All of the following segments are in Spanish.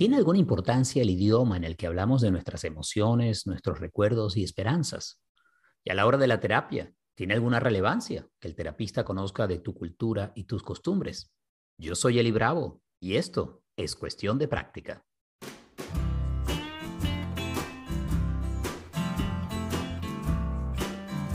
¿Tiene alguna importancia el idioma en el que hablamos de nuestras emociones, nuestros recuerdos y esperanzas? Y a la hora de la terapia, ¿tiene alguna relevancia que el terapista conozca de tu cultura y tus costumbres? Yo soy Eli Bravo y esto es cuestión de práctica.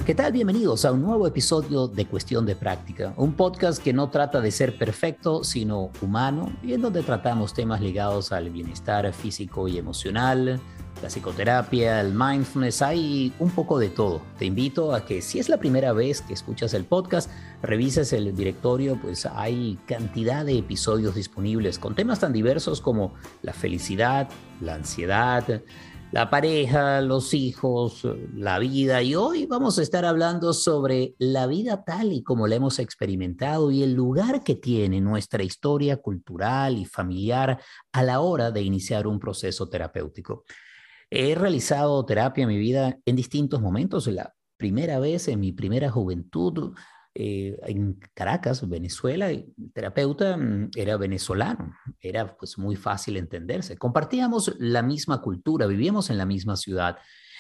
¿Qué tal? Bienvenidos a un nuevo episodio de Cuestión de Práctica, un podcast que no trata de ser perfecto, sino humano, y en donde tratamos temas ligados al bienestar físico y emocional, la psicoterapia, el mindfulness, hay un poco de todo. Te invito a que si es la primera vez que escuchas el podcast, revises el directorio, pues hay cantidad de episodios disponibles con temas tan diversos como la felicidad, la ansiedad, la pareja, los hijos, la vida. Y hoy vamos a estar hablando sobre la vida tal y como la hemos experimentado y el lugar que tiene nuestra historia cultural y familiar a la hora de iniciar un proceso terapéutico. He realizado terapia en mi vida en distintos momentos. La primera vez en mi primera juventud eh, en Caracas, Venezuela, el terapeuta mm, era venezolano, era pues muy fácil entenderse. Compartíamos la misma cultura, vivíamos en la misma ciudad.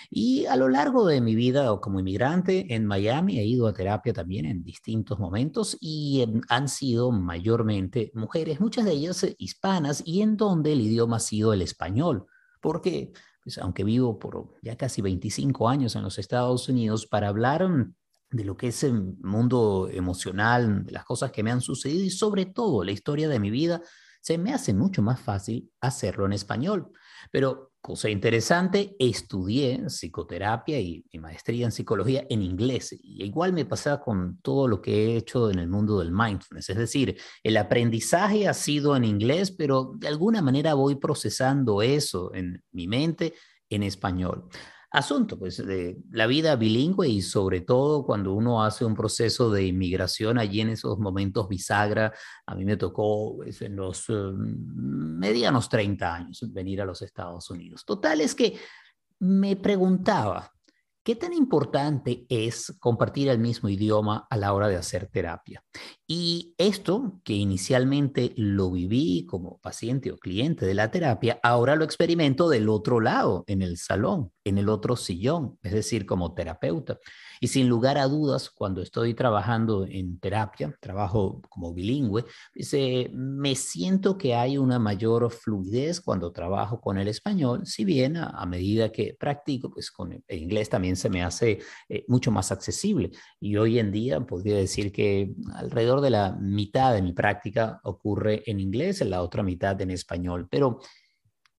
Y a lo largo de mi vida como inmigrante en Miami he ido a terapia también en distintos momentos y em, han sido mayormente mujeres, muchas de ellas eh, hispanas y en donde el idioma ha sido el español, porque pues, aunque vivo por ya casi 25 años en los Estados Unidos, para hablar mm, de lo que es el mundo emocional, de las cosas que me han sucedido y sobre todo la historia de mi vida, se me hace mucho más fácil hacerlo en español. Pero, cosa interesante, estudié psicoterapia y, y maestría en psicología en inglés. Y igual me pasa con todo lo que he hecho en el mundo del mindfulness. Es decir, el aprendizaje ha sido en inglés, pero de alguna manera voy procesando eso en mi mente en español asunto, pues, de la vida bilingüe y sobre todo cuando uno hace un proceso de inmigración allí en esos momentos bisagra. A mí me tocó pues, en los mm, medianos 30 años venir a los Estados Unidos. Total es que me preguntaba, ¿Qué tan importante es compartir el mismo idioma a la hora de hacer terapia? Y esto, que inicialmente lo viví como paciente o cliente de la terapia, ahora lo experimento del otro lado, en el salón, en el otro sillón, es decir, como terapeuta. Y sin lugar a dudas, cuando estoy trabajando en terapia, trabajo como bilingüe, me siento que hay una mayor fluidez cuando trabajo con el español, si bien a, medida que practico, pues con el inglés también se me hace eh, mucho más accesible. Y hoy en día podría decir que alrededor de la mitad de mi práctica ocurre en inglés, en la otra mitad en español. Pero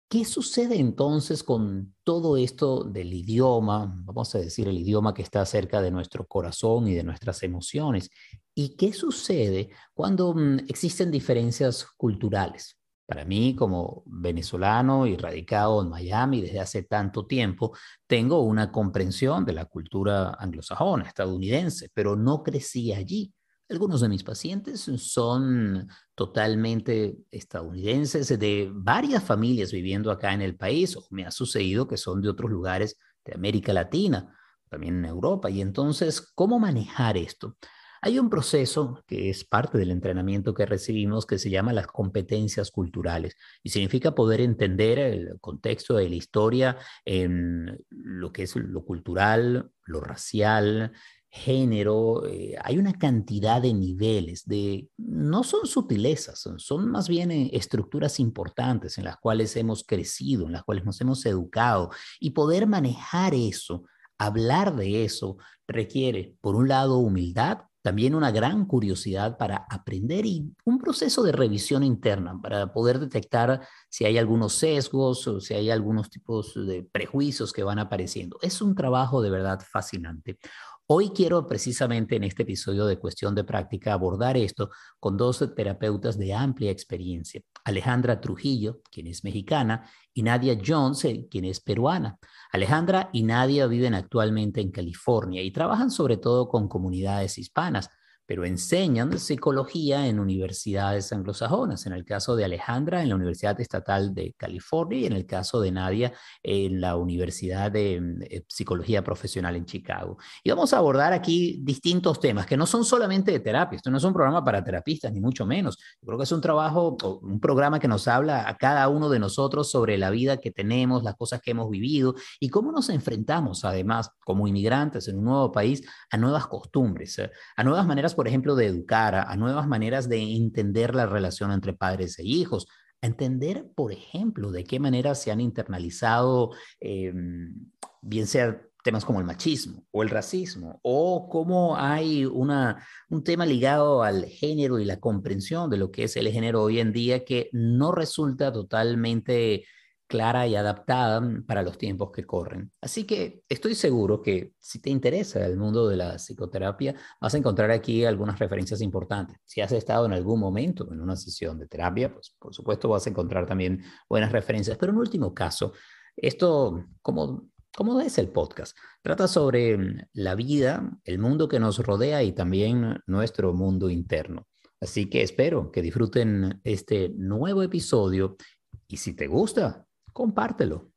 ¿Qué sucede entonces con todo esto del idioma? Vamos a decir el idioma que está cerca de nuestro corazón y de nuestras emociones. ¿Y qué sucede cuando mm, existen diferencias culturales? Para mí, como venezolano y radicado en Miami desde hace tanto tiempo, tengo una comprensión de la cultura anglosajona, estadounidense, pero no crecí allí. Algunos de mis pacientes son totalmente estadounidenses, de varias familias viviendo acá en el país, o me ha sucedido que son de otros lugares de América Latina, también en Europa. Y entonces, ¿cómo manejar esto? Hay un proceso que es parte del entrenamiento que recibimos que se llama las competencias culturales y significa poder entender el contexto de la historia en lo que es lo cultural, lo racial, género, eh, hay una cantidad de niveles, de, no son sutilezas, son, más bien eh, estructuras importantes en las cuales hemos crecido, en las cuales nos hemos educado y poder manejar eso, hablar de eso, requiere, por un lado, humildad, también una gran curiosidad para aprender y un proceso de revisión interna para poder detectar si hay algunos sesgos o si hay algunos tipos de prejuicios que van apareciendo. Es un trabajo de verdad fascinante. Hoy quiero precisamente en este episodio de Cuestión de Práctica abordar esto con dos terapeutas de amplia experiencia, Alejandra Trujillo, quien es mexicana, y Nadia Jones, quien es peruana. Alejandra y Nadia viven actualmente en California y trabajan sobre todo con comunidades hispanas, pero enseñan psicología en universidades anglosajonas. En el caso de Alejandra, en la Universidad Estatal de California y en el caso de Nadia, en la Universidad de mm, eh, Psicología Profesional en Chicago. Y vamos a abordar aquí distintos temas que no son solamente de terapia. Esto no es un programa para terapistas, ni mucho menos. Yo creo que es un trabajo, un programa que nos habla a cada uno de nosotros sobre la vida que tenemos, las cosas que hemos vivido y cómo nos enfrentamos, además, como inmigrantes en un nuevo país, a nuevas costumbres, eh, a nuevas maneras por ejemplo, de educar, a, nuevas maneras de entender la relación entre padres e hijos, a entender, por ejemplo, de qué manera se han internalizado, em, bien sea temas como el machismo o el racismo, o cómo hay una, un tema ligado al género y la comprensión de lo que es el género hoy en día que no resulta totalmente clara y adaptada mm, para los tiempos que corren. Así que estoy seguro que si te interesa el mundo de la psicoterapia, vas a encontrar aquí algunas referencias importantes. Si has estado en algún momento en una sesión de terapia, pues por supuesto vas a encontrar también buenas referencias. Pero en último caso, esto, como, como es el podcast, trata sobre mm, la vida, el mundo que nos rodea y también nuestro mundo interno. Así que espero que disfruten este nuevo episodio y si te gusta, compártelo.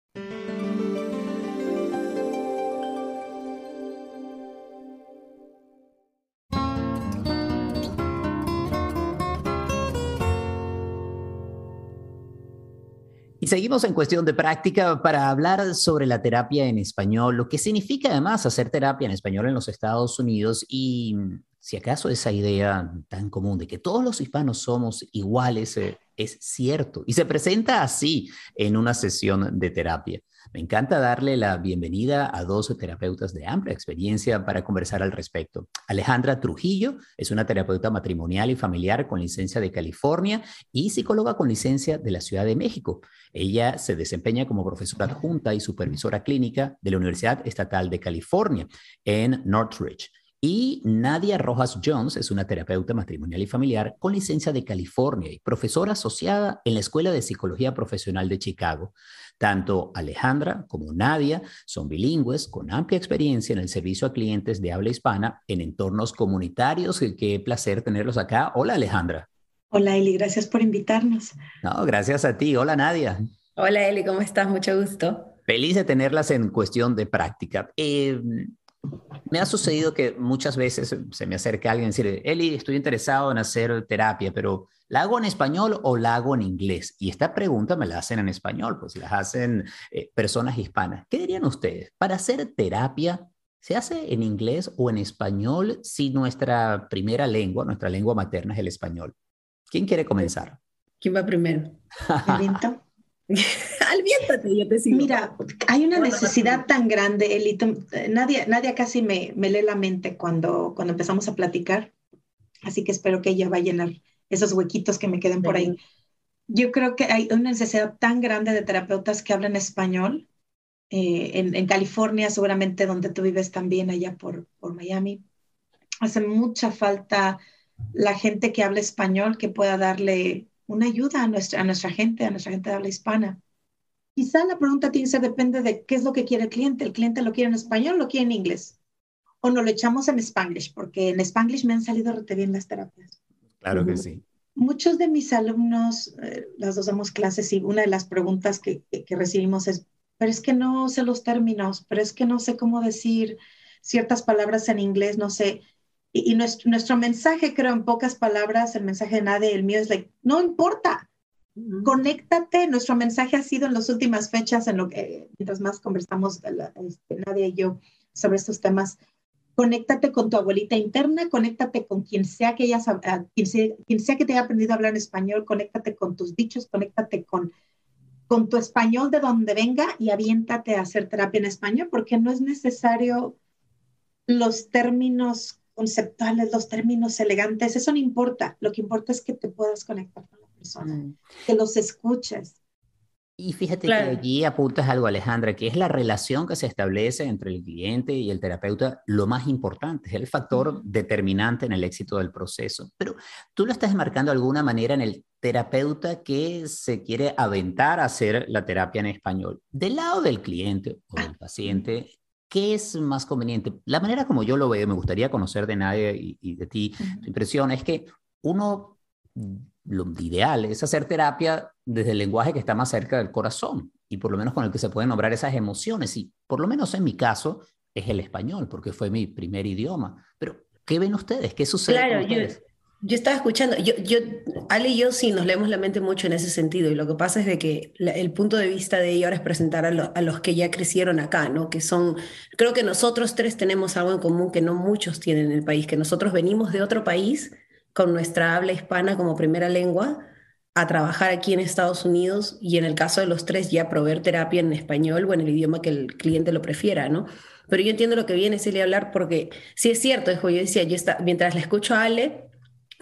Y seguimos en cuestión de práctica para hablar sobre la terapia en español, lo que significa además hacer terapia en español en los Estados Unidos y si acaso esa idea tan común de que todos los hispanos somos iguales eh, es cierto y se presenta así en una sesión de terapia. Me encanta darle la bienvenida a dos terapeutas de amplia experiencia para conversar al respecto. Alejandra Trujillo es una terapeuta matrimonial y familiar con licencia de California y psicóloga con licencia de la Ciudad de México. Ella se desempeña como profesora adjunta y supervisora clínica de la Universidad Estatal de California en Northridge. Y Nadia Rojas Jones es una terapeuta matrimonial y familiar con licencia de California y profesora asociada en la Escuela de Psicología Profesional de Chicago. Tanto Alejandra como Nadia son bilingües con amplia experiencia en el servicio a clientes de habla hispana en entornos comunitarios. Qué placer tenerlos acá. Hola Alejandra. Hola Eli, gracias por invitarnos. No, gracias a ti. Hola Nadia. Hola Eli, ¿cómo estás? Mucho gusto. Feliz de tenerlas en cuestión de práctica. Eh, me ha sucedido que muchas veces se me acerca alguien y dice, Eli, estoy interesado en hacer terapia, pero ¿la hago en español o la hago en inglés? Y esta pregunta me la hacen en español, pues la hacen eh, personas hispanas. ¿Qué dirían ustedes? Para hacer terapia, ¿se hace en inglés o en español si nuestra primera lengua, nuestra lengua materna es el español? ¿Quién quiere comenzar? ¿Quién va primero? Alviéntate, yo te sigo. Mira, hay una necesidad tan grande, Elito. Nadie, nadie casi me, me, lee la mente cuando, cuando empezamos a platicar. Así que espero que ella vaya a llenar esos huequitos que me queden por ahí. Yo creo que hay una necesidad tan grande de terapeutas que hablan español. Eh, en, en, California, seguramente donde tú vives también, allá por, por Miami. Hace mucha falta la gente que habla español que pueda darle una ayuda a nuestra, a nuestra gente, a nuestra gente de habla hispana. Quizá la pregunta tiene que ser, depende de qué es lo que quiere el cliente. ¿El cliente lo quiere en español o lo quiere en inglés? O no lo echamos en spanglish, porque en spanglish me han salido rete bien las terapias. Claro que sí. Muchos de mis alumnos, eh, las dos damos clases y una de las preguntas que, que recibimos es, pero es que no sé los términos, pero es que no sé cómo decir ciertas palabras en inglés, no sé. Y, nuestro, nuestro mensaje, creo, en pocas palabras, el mensaje de nadie, el mío es like, no importa, conéctate. Nuestro mensaje ha sido en las últimas fechas, en lo que, mientras más conversamos, este, Nadia y yo, sobre estos temas, conéctate con tu abuelita interna, conéctate con quien sea que hayas, quien sea, quien sea que te haya aprendido a hablar en español, conéctate con tus dichos, conéctate con, con tu español de donde venga y aviéntate a hacer terapia en español, porque no es necesario los términos conceptuales, los términos elegantes, eso no importa. Lo que importa es que te puedas conectar con la persona, mm. que los escuches. Y fíjate que allí apuntas algo, Alejandra, que es la relación que se establece entre el cliente y el terapeuta lo más importante, es el factor determinante en el éxito del proceso. Pero tú lo estás marcando de alguna manera en el terapeuta que se quiere aventar a hacer la terapia en español. Del lado del cliente o del paciente, ¿qué es más conveniente? La manera como yo lo veo, me gustaría conocer de nadie y, de ti, tu impresión es que uno, lo ideal es hacer terapia desde el lenguaje que está más cerca del corazón y por lo menos con el que se pueden nombrar esas emociones. Y por lo menos en mi caso es el español, porque fue mi primer idioma. Pero, ¿qué ven ustedes? ¿Qué sucede claro, con ustedes? Yo estaba escuchando, yo, yo, Ale y yo sí nos leemos la mente mucho en ese sentido y lo que pasa es de que el punto de vista de ella ahora es presentar a, los que ya crecieron acá, ¿no? Que son, creo que nosotros tres tenemos algo en común que no muchos tienen en el país, que nosotros venimos de otro país con nuestra habla hispana como primera lengua a trabajar aquí en Estados Unidos y en el caso de los tres ya proveer terapia en español o en el idioma que el cliente lo prefiera, ¿no? Pero yo entiendo lo que viene Celia a hablar porque sí es cierto, yo decía, yo está, mientras le escucho a Ale,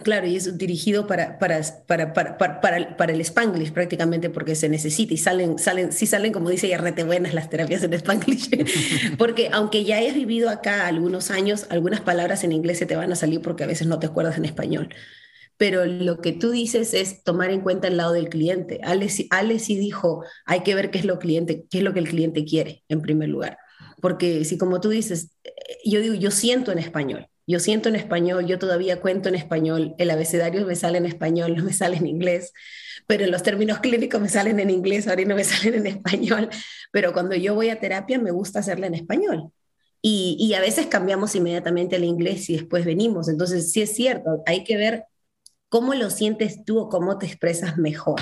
Claro, y es dirigido para, para, para, para, para, el Spanglish prácticamente porque se necesita y salen, salen, sí salen, como dice rete buenas las terapias en Spanglish, porque aunque ya hayas vivido acá algunos años, algunas palabras en inglés se te van a salir porque a veces no te acuerdas en español. Pero lo que tú dices es tomar en cuenta el lado del cliente. Ale, Ale sí dijo, hay que ver qué es, lo cliente, qué es lo que el cliente quiere en primer lugar. Porque si como tú dices, eh, yo digo, yo siento en español yo siento en español, yo todavía cuento en español, el abecedario me sale en español, no me sale en inglés, pero los términos clínicos me salen en inglés, ahora no me salen en español, pero cuando yo voy a terapia me gusta hacerla en español. Y, y a veces cambiamos inmediatamente al inglés y después venimos. Entonces, sí es cierto, hay que ver cómo lo sientes tú o cómo te expresas mejor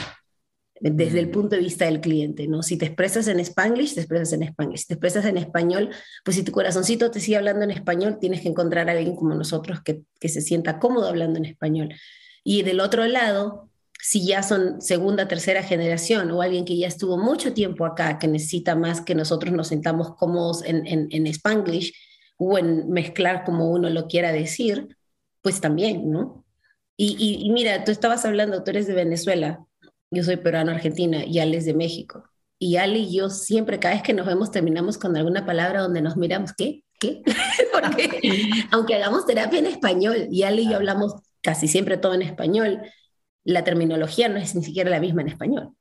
desde el punto de vista del cliente, ¿no? Si te expresas en spanglish, te expresas en spanglish. Si te expresas en español, pues si tu corazoncito te sigue hablando en español, tienes que encontrar a alguien como nosotros que, que se sienta cómodo hablando en español. Y del otro lado, si ya son segunda, tercera generación o alguien que ya estuvo mucho tiempo acá, que necesita más que nosotros nos sentamos cómodos en, en, en spanglish o en mezclar como uno lo quiera decir, pues también, ¿no? Y, y, y mira, tú estabas hablando, tú eres de Venezuela, yo soy peruano argentina y Ale es de México. Y Ale y yo siempre, cada vez que nos vemos, terminamos con alguna palabra donde nos miramos, ¿qué? ¿Qué? Porque aunque hagamos terapia en español y Ale y yo hablamos casi siempre todo en español, la terminología no es ni siquiera la misma en español.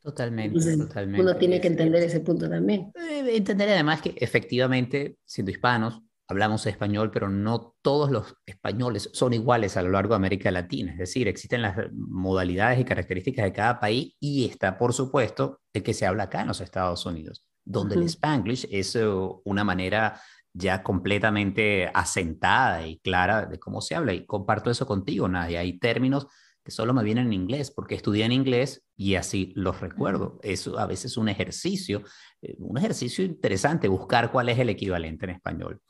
Totalmente, totalmente. Uno tiene que entender ese punto también. Eh, entender además que efectivamente, siendo hispanos, hablamos español, pero no todos los españoles son iguales a lo largo de América Latina. Es decir, existen las modalidades y características de cada país y está, por supuesto, el que se habla acá en los Estados Unidos, donde el Spanglish es eh, una manera ya completamente asentada y clara de cómo se habla. Y comparto eso contigo, Nadia. Hay términos que solo me vienen en inglés porque estudié en inglés y así los recuerdo. Es a veces un ejercicio, eh, un ejercicio interesante, buscar cuál es el equivalente en español.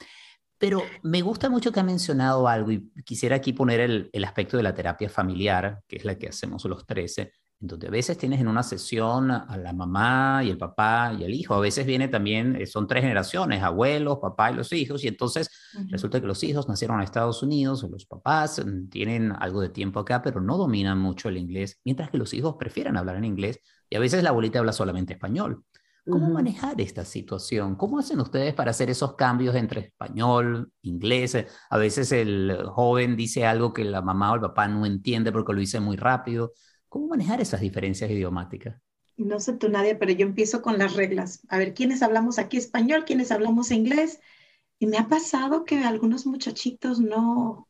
Pero me gusta mucho que ha mencionado algo y quisiera aquí poner el, el, aspecto de la terapia familiar, que es la que hacemos los 13, en donde a veces tienes en una sesión a la mamá y el papá y el hijo, a veces viene también, eh, son tres generaciones, abuelos, papá y los hijos, y entonces uh -huh. resulta que los hijos nacieron en Estados Unidos, los papás mm, tienen algo de tiempo acá, pero no dominan mucho el inglés, mientras que los hijos prefieren hablar en inglés y a veces la abuelita habla solamente español. ¿Cómo manejar esta situación? ¿Cómo hacen ustedes para hacer esos cambios entre español, inglés? A veces el joven dice algo que la mamá o el papá no entiende porque lo dice muy rápido. ¿Cómo manejar esas diferencias idiomáticas? No sé tú, Nadia, pero yo empiezo con las reglas. A ver, ¿quiénes hablamos aquí español? ¿Quiénes hablamos inglés? Y me ha pasado que algunos muchachitos no,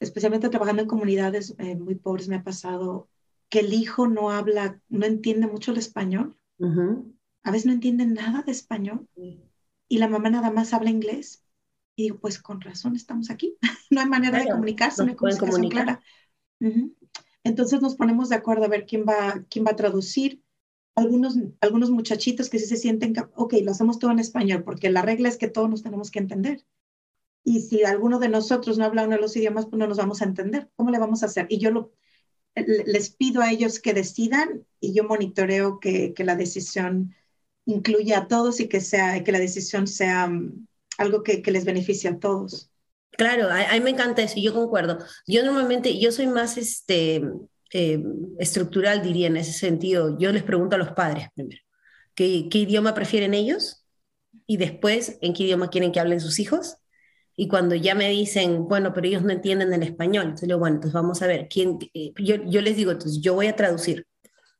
especialmente trabajando en comunidades eh, muy pobres, me ha pasado que el hijo no habla, no entiende mucho el español. Uh -huh a veces no entienden nada de español y la mamá nada más habla inglés. Y digo, pues con razón estamos aquí. no hay manera claro, de comunicarse, no hay comunicación comunicar. clara. Uh -huh. Entonces nos ponemos de acuerdo a ver quién va, quién va a traducir. Algunos, algunos muchachitos que sí se sienten, ok, lo hacemos todo en español, porque la regla es que todos nos tenemos que entender. Y si alguno de nosotros no habla uno de los idiomas, pues no nos vamos a entender. ¿Cómo le vamos a hacer? Y yo lo, les pido a ellos que decidan y yo monitoreo que, que la decisión incluya a todos y que, sea, que la decisión sea um, algo que, que, les beneficie a todos. Claro, a, a, mí me encanta eso, yo concuerdo. Yo normalmente, yo soy más este, eh, estructural, diría, en ese sentido. Yo les pregunto a los padres primero, ¿qué, ¿qué idioma prefieren ellos? Y después, ¿en qué idioma quieren que hablen sus hijos? Y cuando ya me dicen, bueno, pero ellos no entienden el español, entonces digo, bueno, entonces vamos a ver, ¿quién? Eh, yo, yo les digo, entonces yo voy a traducir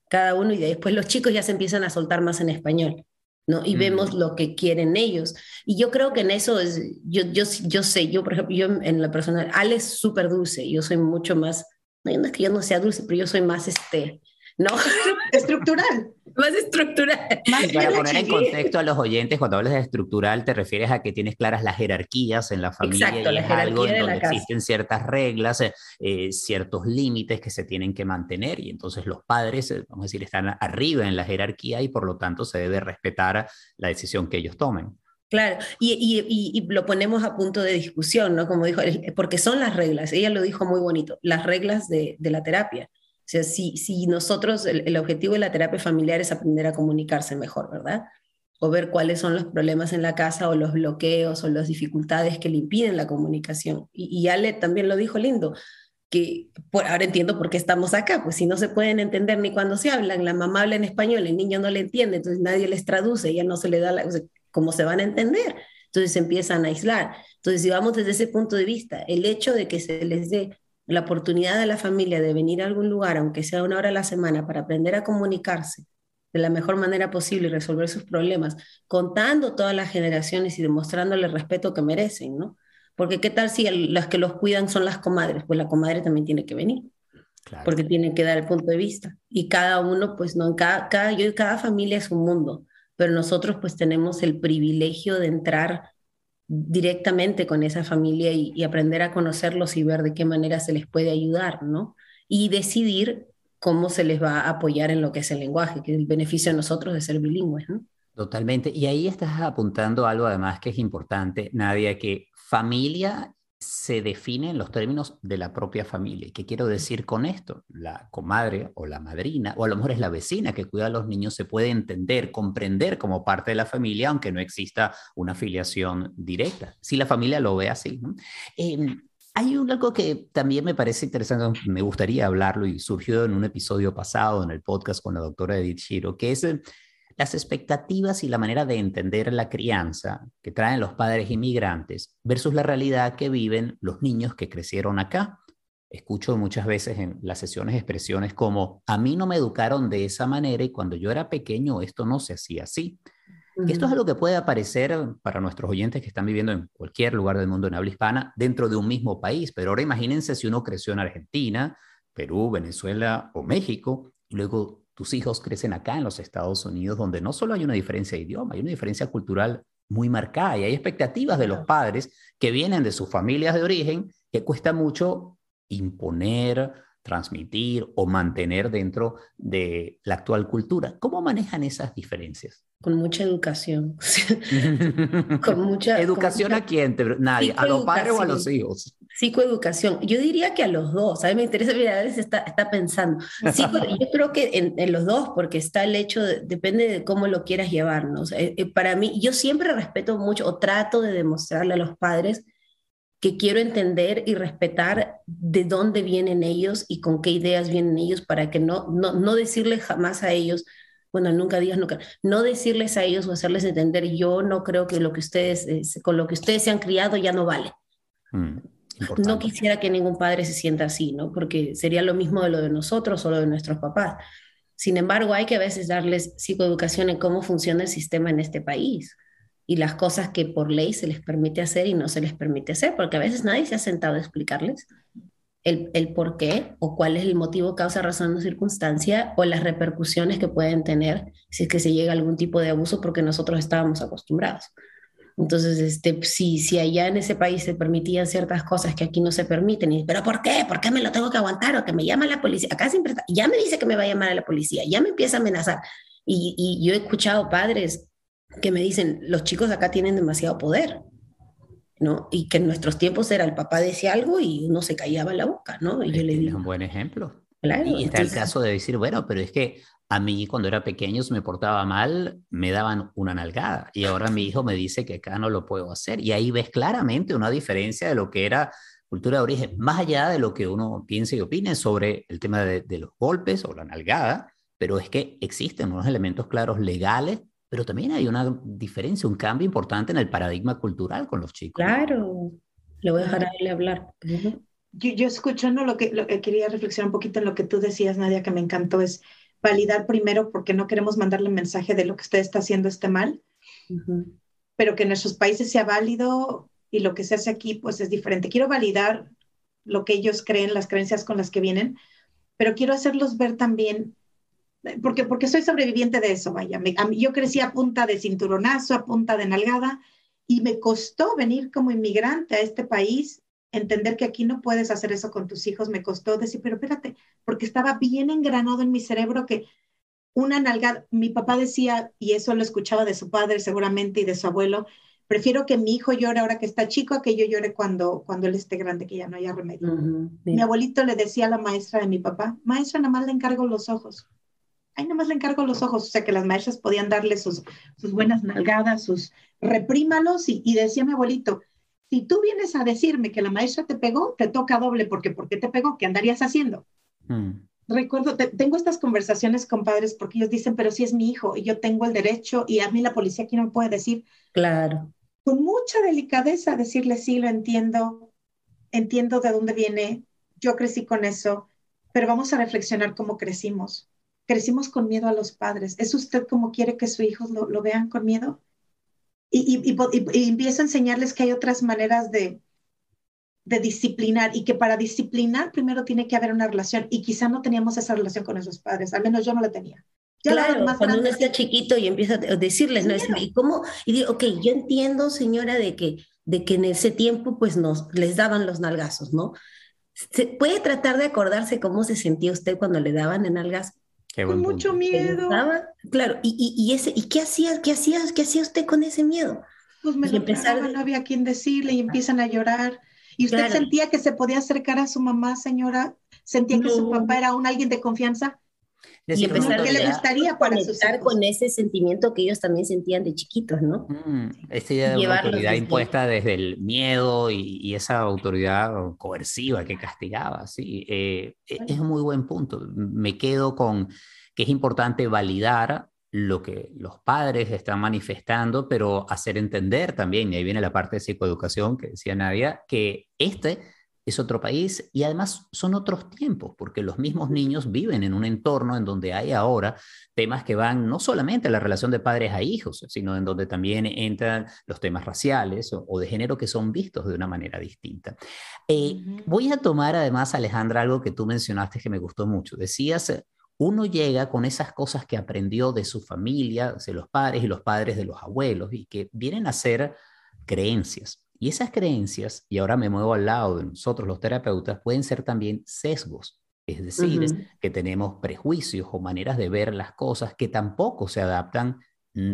cada uno y después los chicos ya se empiezan a soltar más en español. ¿no? Y vemos lo que quieren ellos. Y yo creo que en eso es, yo, yo, yo sé, yo por ejemplo, yo en la persona, Ale es súper dulce, yo soy mucho más, no es que yo no sea dulce, pero yo soy más, este, ¿no? Estructural. Más estructural. para poner en contexto a los oyentes, cuando hablas de estructural, te refieres a que tienes claras las jerarquías en la familia Exacto, y la es algo en donde casa. existen ciertas reglas, eh, eh, ciertos límites que se tienen que mantener y entonces los padres, eh, vamos a decir, están arriba en la jerarquía y por lo tanto se debe respetar la decisión que ellos tomen. Claro, y, y, y, y lo ponemos a punto de discusión, ¿no? Como dijo, porque son las reglas, ella lo dijo muy bonito, las reglas de, de la terapia. O sea, si, si nosotros, el, el objetivo de la terapia familiar es aprender a comunicarse mejor, ¿verdad? O ver cuáles son los problemas en la casa o los bloqueos o las dificultades que le impiden la comunicación. Y, y Ale también lo dijo lindo, que por, ahora entiendo por qué estamos acá, pues si no se pueden entender ni cuando se hablan, la mamá habla en español, el niño no le entiende, entonces nadie les traduce, ya no se le da la, o sea, cómo se van a entender, entonces se empiezan a aislar. Entonces, si vamos desde ese punto de vista, el hecho de que se les dé la oportunidad a la familia de venir a algún lugar, aunque sea una hora a la semana, para aprender a comunicarse de la mejor manera posible y resolver sus problemas, contando todas las generaciones y demostrándole el respeto que merecen, ¿no? Porque qué tal si el, las que los cuidan son las comadres, pues la comadre también tiene que venir, Claro. porque tienen que dar el punto de vista. Y cada uno, pues no, cada, cada, yo, cada familia es un mundo, pero nosotros pues tenemos el privilegio de entrar directamente con esa familia y, aprender a conocerlos y ver de qué manera se les puede ayudar, ¿no? Y decidir cómo se les va a apoyar en lo que es el lenguaje, que es el beneficio de nosotros de ser bilingües, ¿no? Totalmente. Y ahí estás apuntando algo además que es importante, Nadia, que familia se define en los términos de la propia familia. ¿Y qué quiero decir con esto? La comadre o la madrina, o a lo mejor es la vecina que cuida a los niños, se puede entender, comprender como parte de la familia, aunque no exista una afiliación directa, si la familia lo ve así. ¿no? Eh, hay un, algo que también me parece interesante, me gustaría hablarlo y surgió en un episodio pasado en el podcast con la doctora Edith Shiro, que es las expectativas y la manera de entender la crianza que traen los padres inmigrantes versus la realidad que viven los niños que crecieron acá. Escucho muchas veces en las sesiones expresiones como, a mí no me educaron de esa manera y cuando yo era pequeño esto no se hacía así. Uh -huh. Esto es algo que puede aparecer para nuestros oyentes que están viviendo en cualquier lugar del mundo en habla hispana dentro de un mismo país, pero ahora imagínense si uno creció en Argentina, Perú, Venezuela o México y luego tus hijos crecen acá en los Estados Unidos, donde no solo hay una diferencia de idioma, hay una diferencia cultural muy marcada y hay expectativas de los padres que vienen de sus familias de origen que cuesta mucho imponer, transmitir o mantener dentro de la actual cultura. ¿Cómo manejan esas diferencias? Con mucha educación. con mucha educación con mucha... a quién? Nadie, a los padres o a los hijos. Psicoeducación. Yo diría que a los dos. A mí me interesa, mira, a veces está, está pensando. Psico, yo creo que en, en, los dos, porque está el hecho, de, depende de cómo lo quieras llevar. ¿no? O sea, eh, para mí, yo siempre respeto mucho o trato de demostrarle a los padres que quiero entender y respetar de dónde vienen ellos y con qué ideas vienen ellos para que no, no, no decirles jamás a ellos, bueno, nunca digas nunca, no decirles a ellos o hacerles entender, yo no creo que lo que ustedes, eh, con lo que ustedes se han criado ya no vale. Mm. No quisiera que ningún padre se sienta así, ¿no? Porque sería lo mismo de lo de nosotros o lo de nuestros papás. Sin embargo, hay que a veces darles psicoeducación en cómo funciona el sistema en este país y las cosas que por ley se les permite hacer y no se les permite hacer, porque a veces nadie se ha sentado a explicarles el, el por qué o cuál es el motivo, causa, razón o circunstancia o las repercusiones que pueden tener si es que se llega a algún tipo de abuso porque nosotros estábamos acostumbrados. Entonces, este, si, si allá en ese país se permitían ciertas cosas que aquí no se permiten, y, pero ¿por qué? ¿Por qué me lo tengo que aguantar? O que me llama la policía. Acá siempre está, ya me dice que me va a llamar a la policía, ya me empieza a amenazar. Y, y yo he escuchado padres que me dicen, los chicos acá tienen demasiado poder, ¿no? Y que en nuestros tiempos era el papá decía algo y uno se callaba la boca, ¿no? Y yo le digo... Es un buen ejemplo. Claro, y está el caso de decir, bueno, pero es que a mí cuando era pequeño, me portaba mal, me daban una nalgada. Y ahora mi hijo me dice que acá no lo puedo hacer. Y ahí ves claramente una diferencia de lo que era cultura de origen, más allá de lo que uno piense y opine sobre el tema de, de los golpes o la nalgada, pero es que existen unos elementos claros legales, pero también hay una diferencia, un cambio importante en el paradigma cultural con los chicos. Claro, le voy a dejar a él hablar. Uh -huh. yo, yo escuchando lo que, lo que quería reflexionar un poquito en lo que tú decías, Nadia, que me encantó, es validar primero porque no queremos mandarle mensaje de lo que usted está haciendo esté mal, pero que en nuestros países sea válido y lo que se hace aquí pues es diferente. Quiero validar lo que ellos creen, las creencias con las que vienen, pero quiero hacerlos ver también, porque, porque soy sobreviviente de eso, vaya. yo crecí a punta de cinturonazo, a punta de nalgada, y me costó venir como inmigrante a este país, entender que aquí no puedes hacer eso con tus hijos, me costó decir, pero espérate, porque estaba bien engranado en mi cerebro que una nalgada, mi papá decía, y eso lo escuchaba de su padre seguramente y de su abuelo, prefiero que mi hijo llore ahora que está chico a que yo llore cuando, cuando él esté grande, que ya no haya remedio. Mi abuelito le decía a la maestra de mi papá, maestra, nada más le encargo los ojos. Ay, nada más le encargo los ojos. O sea, que las maestras podían darle sus, sus buenas nalgadas, sus reprímalos. Y, y decía mi abuelito, si tú vienes a decirme que la maestra te pegó, te toca doble, porque ¿por qué te pegó? ¿Qué andarías haciendo? Mm. Recuerdo, tengo estas conversaciones con padres porque ellos dicen, pero si es mi hijo y yo tengo el derecho y a mí la policía aquí no me puede decir. Claro. Con mucha delicadeza decirle, sí, lo entiendo, entiendo de dónde viene, yo crecí con eso, pero vamos a reflexionar cómo crecimos. Crecimos con miedo a los padres. ¿Es usted como quiere que sus hijos lo, lo vean con miedo? Y, y, y, y, empiezo a enseñarles que hay otras maneras de, de disciplinar y que para disciplinar primero tiene que haber una relación y quizá no teníamos esa relación con esos padres, al menos yo no la tenía. claro, cuando uno está chiquito y empieza a decirles, ¿no? ¿Y cómo? Y digo, ok, yo entiendo, señora, de que, de que en ese tiempo pues nos les daban los nalgazos, ¿no? ¿Se puede tratar de acordarse cómo se sentía usted cuando le daban en Con mucho miedo. Claro, y, y, y, ese, ¿y qué hacía, qué, hacía, qué hacía usted con ese miedo? Pues me lo no había quien decirle y empiezan a llorar. ¿Y usted sentía que se podía acercar a su mamá, señora? ¿Sentía que su papá era un alguien de confianza? Y empezar ¿Qué le gustaría para conectar con ese sentimiento que ellos también sentían de chiquitos, ¿no? Mm, esa idea de autoridad impuesta desde el miedo y, esa autoridad coerciva que castigaba, sí, eh, e, es un muy buen punto. Me quedo con que es importante validar lo que los padres están manifestando, pero hacer entender también, y ahí viene la parte de psicoeducación que decía Nadia, que este es otro país y además son otros tiempos, porque los mismos niños viven en un entorno en donde hay ahora temas que van no solamente a la relación de padres a hijos, sino en donde también entran los temas raciales o, de género que son vistos de una manera distinta. Eh, voy a tomar además, Alejandra, algo que tú mencionaste que me gustó mucho. Decías uno llega con esas cosas que aprendió de su familia, de los padres y los padres de los abuelos, y que vienen a ser creencias. Y esas creencias, y ahora me muevo al lado de nosotros los terapeutas, pueden ser también sesgos. Es decir, que tenemos prejuicios o maneras de ver las cosas que tampoco se adaptan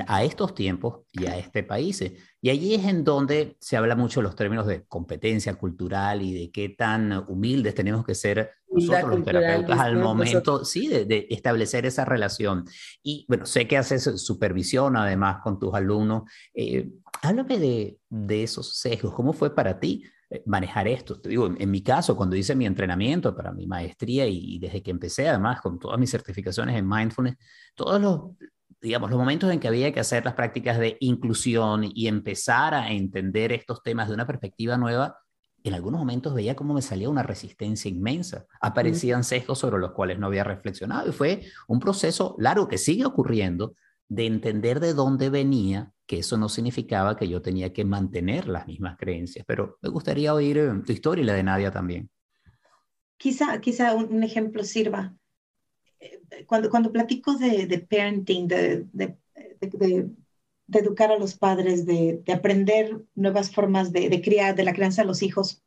a estos tiempos y a este país. Y allí es en donde se habla mucho los términos de competencia cultural y de qué tan humildes tenemos que ser nosotros los terapeutas al momento, sí, de, establecer esa relación. Y bueno, sé que haces supervisión además con tus alumnos. Eh, háblame de, de esos sesgos. ¿Cómo fue para ti? Eh, manejar esto. Te digo, en, mi caso, cuando hice mi entrenamiento para mi maestría y, y, desde que empecé, además, con todas mis certificaciones en mindfulness, todos los, digamos, los momentos en que había que hacer las prácticas de inclusión y empezar a entender estos temas de una perspectiva nueva, en algunos momentos veía cómo me salía una resistencia inmensa. Aparecían sesgos sobre los cuales no había reflexionado y fue un proceso largo que sigue ocurriendo de entender de dónde venía, que eso no significaba que yo tenía que mantener las mismas creencias. Pero me gustaría oír eh, tu historia y la de Nadia también. Quizá, quizá un ejemplo sirva cuando, cuando platico de, de parenting, de, de, educar a los padres, de, aprender nuevas formas de, criar, de la crianza de los hijos,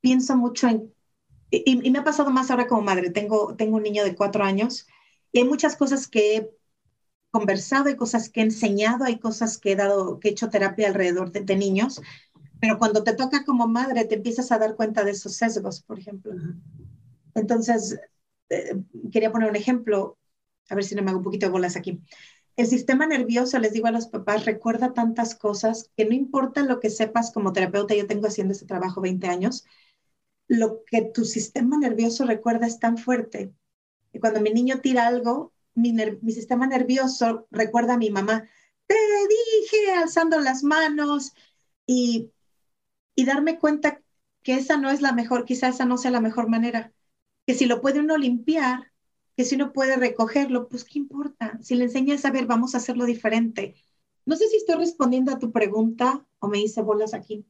pienso mucho en, y, me ha pasado más ahora como madre, tengo, tengo un niño de cuatro años y hay muchas cosas que conversado, hay cosas que he enseñado, hay cosas que he dado, que he hecho terapia alrededor de, niños, pero cuando te toca como madre te empiezas a dar cuenta de esos sesgos, por ejemplo. Entonces, eh, quería poner un ejemplo, a ver si no me hago un poquito de bolas aquí. El sistema nervioso, les digo a los papás, recuerda tantas cosas que no importa lo que sepas como terapeuta, yo tengo haciendo este trabajo 20 años, lo que tu sistema nervioso recuerda es tan fuerte. Y cuando mi niño tira algo, mi, sistema nervioso recuerda a mi mamá, te dije, alzando las manos y, y darme cuenta que esa no es la mejor, quizás esa no sea la mejor manera que si lo puede uno limpiar, que si uno puede recogerlo, pues qué importa. Si le enseñas a ver, vamos a hacerlo diferente. No sé si estoy respondiendo a tu pregunta o me hice bolas aquí.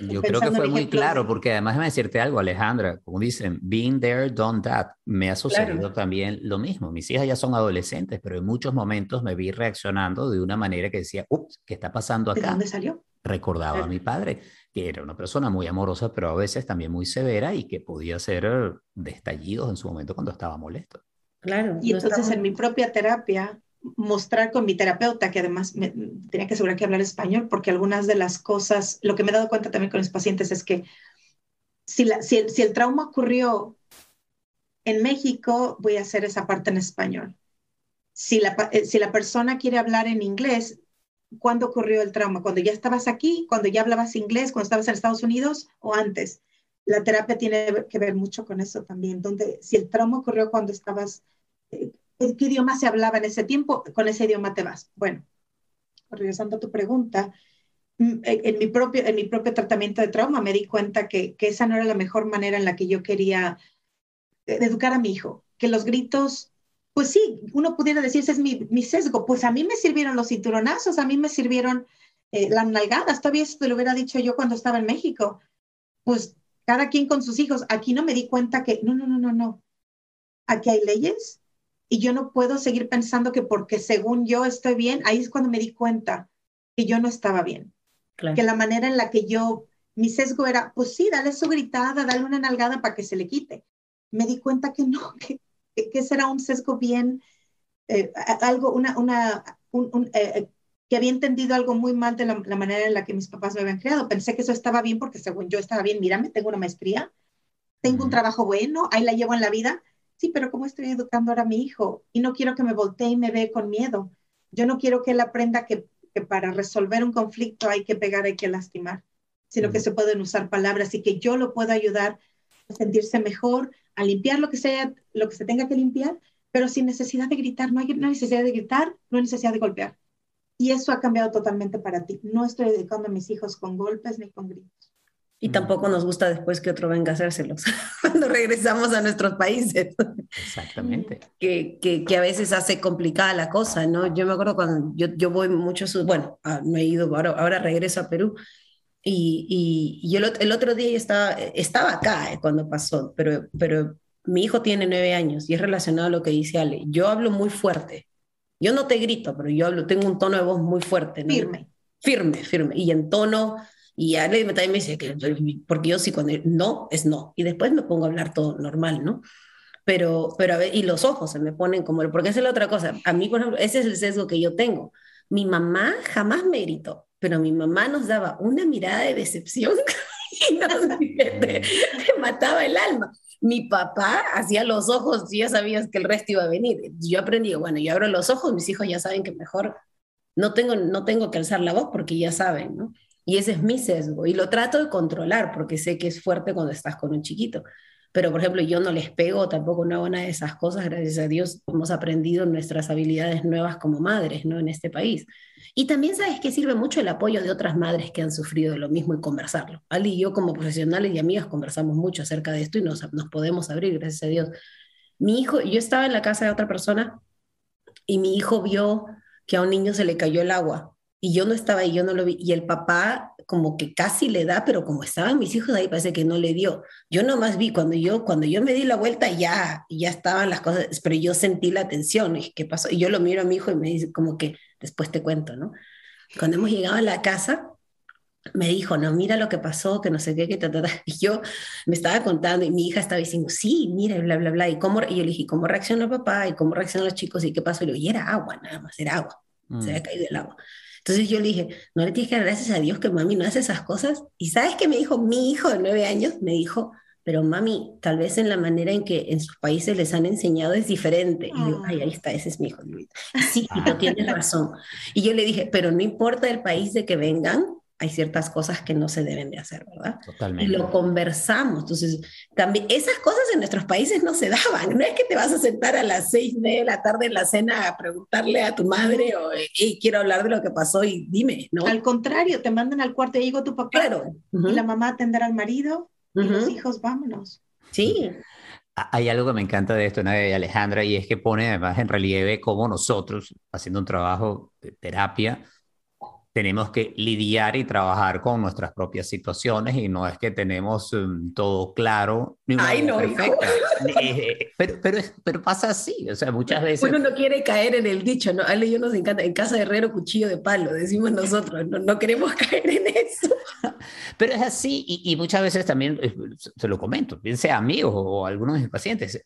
Yo creo que fue muy claro, porque además de decirte algo, Alejandra, como dicen, being there, done that, me ha sucedido también lo mismo. Mis hijas ya son adolescentes, pero en muchos momentos me vi reaccionando de una manera que decía, ups, ¿qué está pasando acá? ¿De dónde salió? Recordaba a mi padre, que era una persona muy amorosa, pero a veces también muy severa y que podía hacer destallidos en su momento cuando estaba molesto. Claro. Y entonces en mi propia terapia mostrar con mi terapeuta, que además me, tenía que asegurar que hablar español, porque algunas de las cosas, lo que me he dado cuenta también con los pacientes es que si, la, si, el, si el trauma ocurrió en México, voy a hacer esa parte en español. Si la, eh, si la persona quiere hablar en inglés, ¿cuándo ocurrió el trauma? ¿Cuando ya estabas aquí? ¿Cuando ya hablabas inglés? ¿Cuando estabas en Estados Unidos? ¿O antes? La terapia tiene que ver mucho con eso también, donde si el trauma ocurrió cuando estabas eh, ¿qué idioma se hablaba en ese tiempo? Con ese idioma te vas. Bueno, regresando a tu pregunta, mm, en mi propio, en mi propio tratamiento de trauma me di cuenta que, que esa no era la mejor manera en la que yo quería eh, educar a mi hijo, que los gritos, pues sí, uno pudiera decir, ese es mi, mi sesgo, pues a mí me sirvieron los cinturonazos, a mí me sirvieron eh, las nalgadas, todavía eso te lo hubiera dicho yo cuando estaba en México, pues cada quien con sus hijos, aquí no me di cuenta que, no, no, no, no, no, aquí hay leyes, y yo no puedo seguir pensando que porque según yo estoy bien, ahí es cuando me di cuenta que yo no estaba bien. Que la manera en la que yo, mi sesgo era, pues sí, dale su gritada, dale una nalgada para que se le quite. Me di cuenta que no, que, que ese era un sesgo bien, eh, algo, una, una, un, eh, eh, que había entendido algo muy mal de la, la, manera en la que mis papás me habían creado. Pensé que eso estaba bien porque según yo estaba bien, mírame, tengo una maestría, tengo un trabajo bueno, ahí la llevo en la vida sí, pero ¿cómo estoy educando ahora a mi hijo? Y no quiero que me voltee y me ve con miedo. Yo no quiero que él aprenda que, para resolver un conflicto hay que pegar, hay que lastimar, sino que se pueden usar palabras y que yo lo puedo ayudar a sentirse mejor, a limpiar lo que sea, lo que se tenga que limpiar, pero sin necesidad de gritar. No hay, no hay necesidad de gritar, no hay necesidad de golpear. Y eso ha cambiado totalmente para ti. No estoy educando a mis hijos con golpes ni con gritos. Y tampoco nos gusta después que otro venga a hacérselos cuando regresamos a nuestros países. Exactamente. Que, que, que, a veces hace complicada la cosa, ¿no? Yo me acuerdo cuando yo, yo voy mucho, bueno, ah, no he ido, ahora, ahora regreso a Perú. Y, y, el, el, otro día estaba, estaba acá eh, cuando pasó, pero, pero mi hijo tiene nueve años y es relacionado a lo que dice Ale. Yo hablo muy fuerte. Yo no te grito, pero yo hablo, tengo un tono de voz muy fuerte. ¿no? Firme. Firme, firme. Y en tono y Ale también me dice que, porque yo sí, cuando no, es no. Y después me pongo a hablar todo normal, ¿no? Pero, pero a ver, y los ojos se me ponen como, porque esa es la otra cosa. A mí, por ejemplo, ese es el sesgo que yo tengo. Mi mamá jamás me gritó, pero mi mamá nos daba una mirada de decepción y nos, te, mataba el alma. Mi papá hacía los ojos y ya sabías que el resto iba a venir. Yo aprendí, bueno, yo abro los ojos, mis hijos ya saben que mejor no tengo, no tengo que alzar la voz porque ya saben, ¿no? Y ese es mi sesgo. Y lo trato de controlar porque sé que es fuerte cuando estás con un chiquito. Pero, por ejemplo, yo no les pego, tampoco no hago una de esas cosas. Gracias a Dios hemos aprendido nuestras habilidades nuevas como madres, ¿no? En este país. Y también sabes que sirve mucho el apoyo de otras madres que han sufrido lo mismo y conversarlo. Ali y yo como profesionales y amigas conversamos mucho acerca de esto y nos, nos podemos abrir, gracias a Dios. Mi hijo, yo estaba en la casa de otra persona y mi hijo vio que a un niño se le cayó el agua y yo no estaba ahí, yo no lo vi. Y el papá como que casi le da, pero como estaban mis hijos ahí, parece que no le dio. Yo nomás vi, cuando yo, cuando yo me di la vuelta, ya, ya estaban las cosas, pero yo sentí la tensión, y ¿qué pasó? Y yo lo miro a mi hijo y me dice como que, después te cuento, ¿no? Cuando hemos llegado a la casa, me dijo, no, mira lo que pasó, que no sé qué, que ta, ta, ta. Y yo me estaba contando y mi hija estaba diciendo, sí, mira, bla, bla, bla. Y, cómo, y yo le dije, ¿cómo reaccionó el papá? ¿Y cómo reaccionan los chicos? ¿Y qué pasó? Y, le y era agua, nada más, era agua. Se había mm. caído el agua. Entonces yo le dije, no le tienes que dar gracias a Dios que mami no hace esas cosas. Y sabes qué me dijo mi hijo de nueve años, me dijo, pero mami, tal vez en la manera en que en sus países les han enseñado es diferente. Y digo, ay, ahí está, ese es mi hijo. Sí, y tú tienes razón. Y yo le dije, pero no importa el país de que vengan, hay ciertas cosas que no se deben de hacer, ¿verdad? Totalmente. Y lo conversamos. Entonces, también esas cosas en nuestros países no se daban. No es que te vas a sentar a las seis de la tarde en la cena a preguntarle a tu madre o quiero hablar de lo que pasó y dime, ¿no? Al contrario, te mandan al cuarto y digo tu papá. Claro. Y la mamá atenderá al marido y los hijos, vámonos. Sí. Hay algo que me encanta de esto, de Alejandra, y es que pone además en relieve cómo nosotros, haciendo un trabajo de terapia, tenemos que lidiar y trabajar con nuestras propias situaciones y no es que tenemos um, todo claro ni Ay, no, perfecta. Eh, pero, pero, pero, pasa así, o sea, muchas veces... Uno no quiere caer en el dicho, ¿no? Ale y yo nos encanta, en casa de herrero cuchillo de palo, decimos nosotros, no, no queremos caer en eso. Pero es así y, y, muchas veces también, eh, se lo comento, bien sea a mí o, algunos de mis pacientes,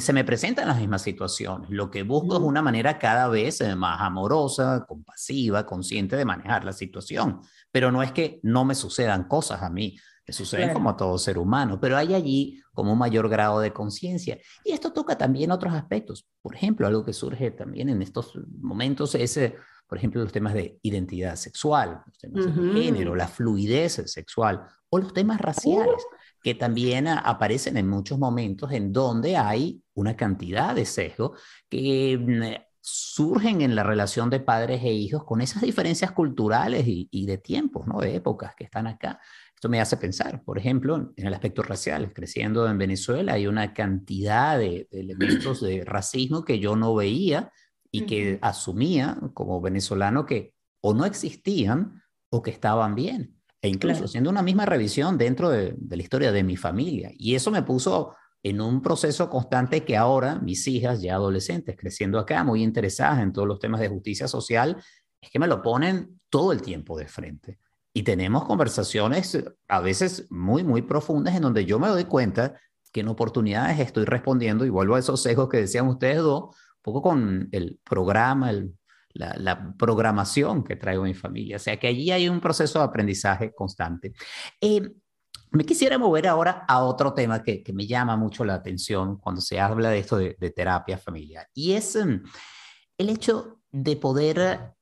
se me presentan las mismas situaciones. Lo que busco es una manera cada vez eh, más amorosa, compasiva, consciente de manejar la situación. Pero no es que no me sucedan cosas a mí, me suceden como a todo ser humano, pero hay allí como un mayor grado de conciencia. Y esto toca también otros aspectos. Por ejemplo, algo que surge también en estos momentos es, eh, por ejemplo, los temas de identidad sexual, los temas de género, la fluidez sexual o los temas raciales que también aparecen en muchos momentos en donde hay una cantidad de sesgo que mm, surgen en la relación de padres e hijos con esas diferencias culturales y, de tiempos, ¿no? de épocas que están acá. Esto me hace pensar, por ejemplo, en el aspecto racial. Creciendo en Venezuela hay una cantidad de, elementos de racismo que yo no veía y que asumía como venezolano que o no existían o que estaban bien. E incluso haciendo una misma revisión dentro de, la historia de mi familia. Y eso me puso en un proceso constante que ahora mis hijas, ya adolescentes, creciendo acá, muy interesadas en todos los temas de justicia social, es que me lo ponen todo el tiempo de frente. Y tenemos conversaciones a veces muy, muy profundas en donde yo me doy cuenta que en oportunidades estoy respondiendo y vuelvo a esos sesgos que decían ustedes dos, un poco con el programa, el la, programación que traigo en mi familia. O sea que allí hay un proceso de aprendizaje constante. Eh, me quisiera mover ahora a otro tema que, que, me llama mucho la atención cuando se habla de esto de, terapia familiar y es em, el hecho de poder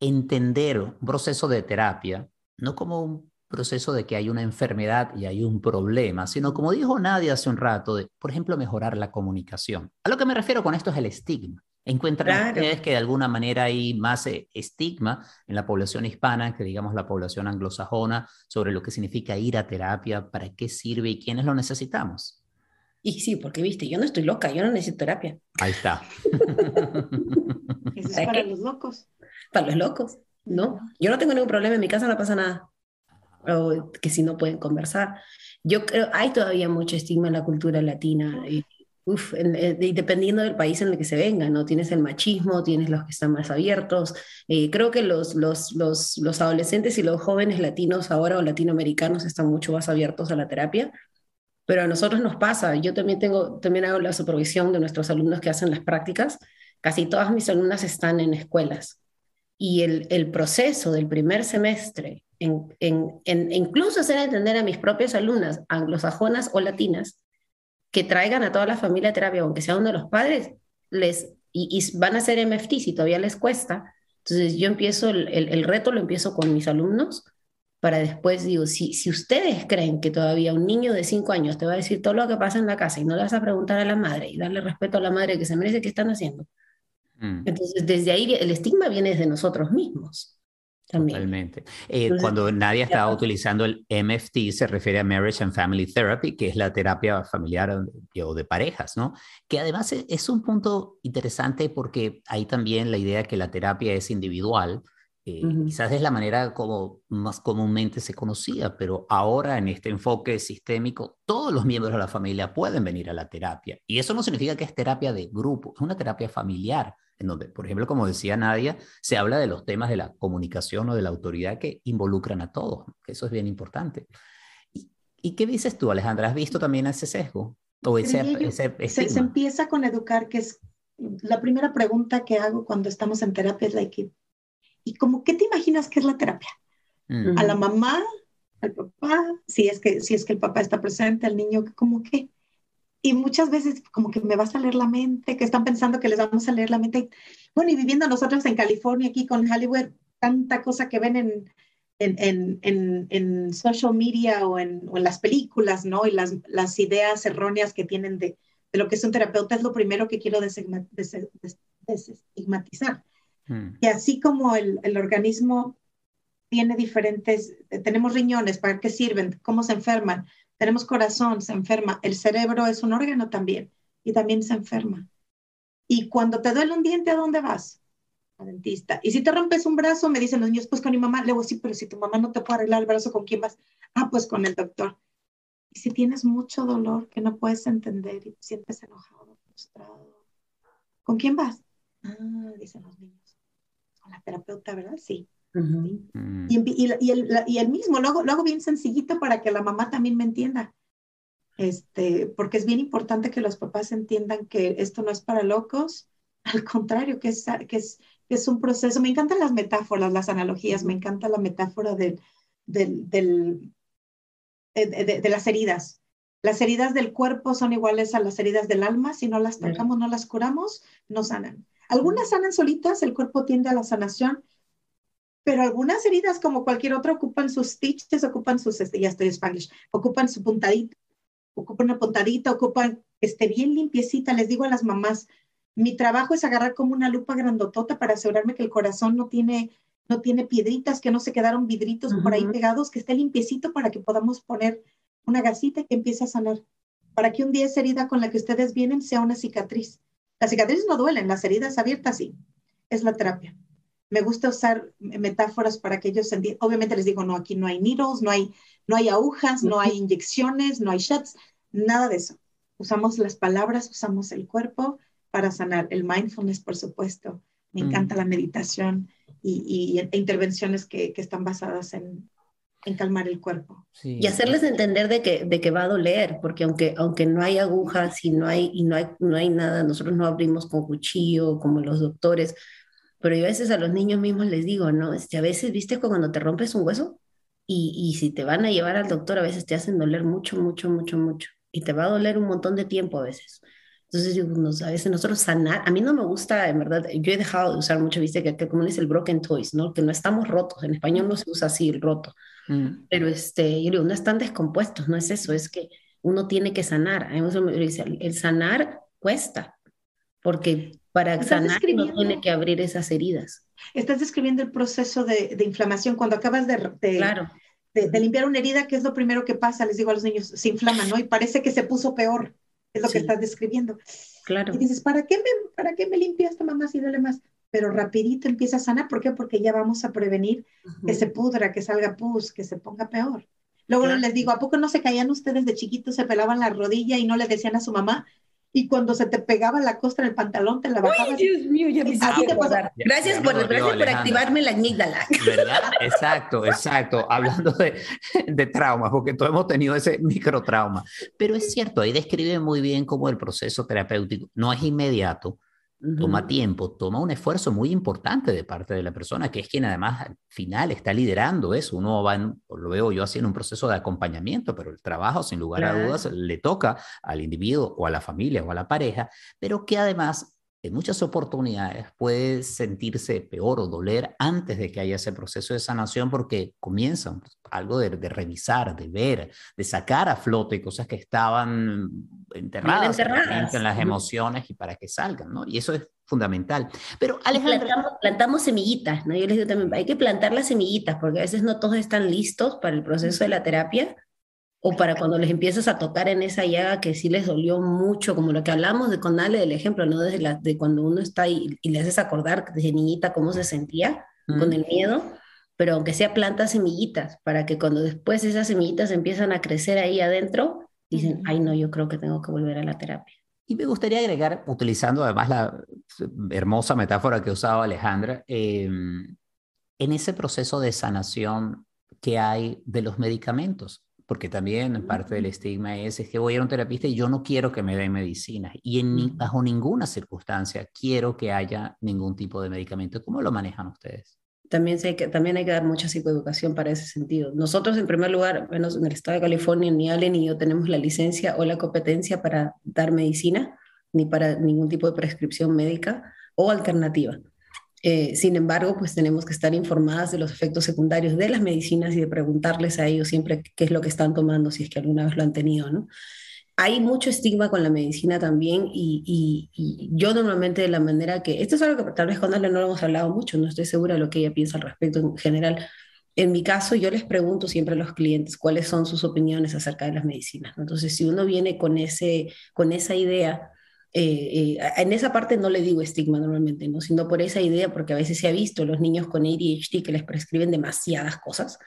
entender un proceso de terapia no como un proceso de que hay una enfermedad y hay un problema, sino como dijo Nadia hace un rato, de, por ejemplo, mejorar la comunicación. A lo que me refiero con esto es el estigma. ¿Encuentran ustedes que de alguna manera hay más eh, estigma en la población hispana que digamos la población anglosajona sobre lo que significa ir a terapia, para qué sirve y quiénes lo necesitamos? Y sí, porque viste, yo no estoy loca, yo no necesito terapia. Ahí está. es para los locos. Para los locos, ¿no? Yo no tengo ningún problema, en mi casa no pasa nada. O que si no pueden conversar. Yo creo, hay todavía mucho estigma en la cultura latina. Y eh, dependiendo del país en el que se venga, ¿no? Tienes el machismo, tienes los que están más abiertos. Eh, creo que los, los, los, los, adolescentes y los jóvenes latinos ahora o latinoamericanos están mucho más abiertos a la terapia, pero a nosotros nos pasa. Yo también, tengo, también hago la supervisión de nuestros alumnos que hacen las prácticas. Casi todas mis alumnas están en escuelas. Y el, el proceso del primer semestre, en, en incluso hacer entender a mis propias alumnas anglosajonas o latinas, que traigan a toda la familia a terapia, aunque sea uno de los padres, les, y, van a hacer MFT si todavía les cuesta. Entonces yo empiezo, el, el, reto lo empiezo con mis alumnos para después, digo, si, si ustedes creen que todavía un niño de 5 años te va a decir todo lo que pasa en la casa y no le vas a preguntar a la madre y darle respeto a la madre que se merece, ¿qué están haciendo? Mm. Entonces, desde ahí el estigma viene desde nosotros mismos. Totalmente. Eh, cuando Nadia estaba utilizando el MFT, se refiere a Marriage and Family Therapy, que es la terapia familiar o de parejas, ¿no? Que además e, es un punto interesante porque hay también la idea que la terapia es individual. Eh, quizás es la manera como más comúnmente se conocía, pero ahora en este enfoque sistémico, todos los miembros de la familia pueden venir a la terapia. Y eso no significa que es terapia de grupo, es una terapia familiar en donde, por ejemplo, como decía Nadia, se habla de los temas de la comunicación o de la autoridad que involucran a todos, que eso es bien importante. ¿Y, qué dices tú, Alejandra? ¿Has visto también ese sesgo? O ese, se, empieza con educar, que es la primera pregunta que hago cuando estamos en terapia, es like, ¿y como qué te imaginas que es la terapia? Mm. ¿A la mamá? ¿Al papá? Si es, que, si es que el papá está presente, al niño, ¿cómo qué? Y muchas veces como que me vas a leer la mente, que están pensando que les vamos a leer la mente. Bueno, y viviendo nosotros en California, aquí con Hollywood, tanta cosa que ven en, en, en, en social media o en, o en, las películas, ¿no? Y las, las ideas erróneas que tienen de, de, lo que es un terapeuta es lo primero que quiero desestigmatizar. Hmm. Y así como el, el organismo tiene diferentes, tenemos riñones, ¿para qué sirven? ¿Cómo se enferman? Tenemos corazón, se enferma. El cerebro es un órgano también y también se enferma. Y cuando te duele un diente, ¿a dónde vas? Al dentista. Y si te rompes un brazo, me dicen los niños, pues con mi mamá. Le digo, sí, pero si tu mamá no te puede arreglar el brazo, ¿con quién vas? Ah, pues con el doctor. Y si tienes mucho dolor que no puedes entender y te sientes enojado, frustrado, ¿con quién vas? Ah, dicen los niños. Con la terapeuta, ¿verdad? Sí. Mm. y, y, el, y, el, mismo, lo hago, lo hago, bien sencillito para que la mamá también me entienda. Este, porque es bien importante que los papás entiendan que esto no es para locos, al contrario, que es, que es, que es un proceso. Me encantan las metáforas, las analogías, me encanta la metáfora del, del, del de, de, las heridas. Las heridas del cuerpo son iguales a las heridas del alma. Si no las tocamos, no las curamos, no sanan. Algunas sanan solitas, el cuerpo tiende a la sanación, pero algunas heridas, como cualquier otra, ocupan sus stitches, ocupan sus, este, ya estoy spanglish, ocupan su puntadita, ocupan una puntadita, ocupan, esté bien limpiecita. Les digo a las mamás, mi trabajo es agarrar como una lupa grandotota para asegurarme que el corazón no tiene no tiene piedritas, que no se quedaron vidritos por ahí pegados, que esté limpiecito para que podamos poner una gasita que empiece a sanar, para que un día esa herida con la que ustedes vienen sea una cicatriz. Las cicatrices no duelen, las heridas abiertas sí. Es la terapia. Me gusta usar metáforas para que ellos entiendan. Obviamente les digo, no, aquí no hay needles, no hay, no hay agujas, no hay inyecciones, no hay shots, nada de eso. Usamos las palabras, usamos el cuerpo para sanar. El mindfulness, por supuesto. Me encanta la meditación y, e intervenciones que, que, están basadas en, en calmar el cuerpo. Y hacerles entender de que, de que va a doler, porque aunque, aunque no hay agujas y no hay, y no hay, no hay nada, nosotros no abrimos con cuchillo como los doctores, pero yo a veces a los niños mismos les digo, ¿no? Este, a veces, ¿viste cuando te rompes un hueso? Y, y si te van a llevar al doctor, a veces te hacen doler mucho, mucho, mucho, mucho. Y te va a doler un montón de tiempo a veces. Entonces, a veces nosotros sanar, a mí no me gusta, en verdad, yo he dejado de usar mucho, viste, que, que como es el broken toys, ¿no? Que no estamos rotos, en español no se usa así el roto, mm. pero este, yo digo, no están descompuestos, no es eso, es que uno tiene que sanar. A mí me dice, el sanar cuesta, porque para sanar uno tiene que abrir esas heridas. Estás describiendo el proceso de, de inflamación cuando acabas de, de, claro. de, de limpiar una herida, ¿qué es lo primero que pasa? Les digo a los niños, se inflama, ¿no? Y parece que se puso peor es lo que estás describiendo. Claro. Y dices, ¿para qué me, para qué me limpia esta mamá si duele más? Pero rapidito empieza a sanar, ¿por qué? Porque ya vamos a prevenir que se pudra, que salga pus, que se ponga peor. Luego les digo, ¿a poco no se caían ustedes de chiquitos, se pelaban la rodilla y no le decían a su mamá, y cuando se te pegaba la costra del pantalón, te la bajabas. Uy, Dios mío, ya me Gracias, por, gracias por activarme la amígdala. ¿Verdad? Exacto, exacto. Hablando de, de traumas, porque todos hemos tenido ese microtrauma. Pero es cierto, ahí describe muy bien cómo el proceso terapéutico no es inmediato, toma tiempo, toma un esfuerzo muy importante de parte de la persona, que es quien además al final está liderando eso. Uno va, lo veo yo haciendo un proceso de acompañamiento, pero el trabajo, sin lugar a dudas, le toca al individuo o a la familia o a la pareja, pero que además en muchas oportunidades puede sentirse peor o doler antes de que haya ese proceso de sanación porque comienza algo de, revisar, de ver, de sacar a flote cosas que estaban enterradas, en las emociones y para que salgan, ¿no? Y eso es fundamental. Pero Alejandra... Plantamos, semillitas, ¿no? Yo les digo también, hay que plantar las semillitas porque a veces no todos están listos para el proceso de la terapia o para cuando les empiezas a tocar en esa llaga que sí les dolió mucho, como lo que hablamos de con Ale del ejemplo, ¿no? Desde la, de cuando uno está ahí y le haces acordar desde niñita cómo se sentía con el miedo, pero aunque sea plantas semillitas, para que cuando después esas semillitas empiezan a crecer ahí adentro, dicen, ay no, yo creo que tengo que volver a la terapia. Y me gustaría agregar, utilizando además la hermosa metáfora que usaba Alejandra, em, en ese proceso de sanación que hay de los medicamentos porque también parte del estigma es, es que voy a un terapista y yo no quiero que me den medicina y en bajo ninguna circunstancia quiero que haya ningún tipo de medicamento. ¿Cómo lo manejan ustedes? También, sé que, también hay que dar mucha psicoeducación para ese sentido. Nosotros, en primer lugar, menos en el estado de California, ni Ale ni yo tenemos la licencia o la competencia para dar medicina, ni para ningún tipo de prescripción médica o alternativa. Eh, sin embargo, pues tenemos que estar informadas de los efectos secundarios de las medicinas y de preguntarles a ellos siempre qué es lo que están tomando, si es que alguna vez lo han tenido, ¿no? Hay mucho estigma con la medicina también y, yo normalmente de la manera que, esto es algo que tal vez con Ale no lo hemos hablado mucho, no estoy segura de lo que ella piensa al respecto en general, en mi caso, yo les pregunto siempre a los clientes cuáles son sus opiniones acerca de las medicinas. Entonces, si uno viene con, ese, con esa idea, eh, eh, en esa parte no le digo estigma normalmente, ¿no? sino por esa idea, porque a veces se ha visto los niños con ADHD que les prescriben demasiadas cosas.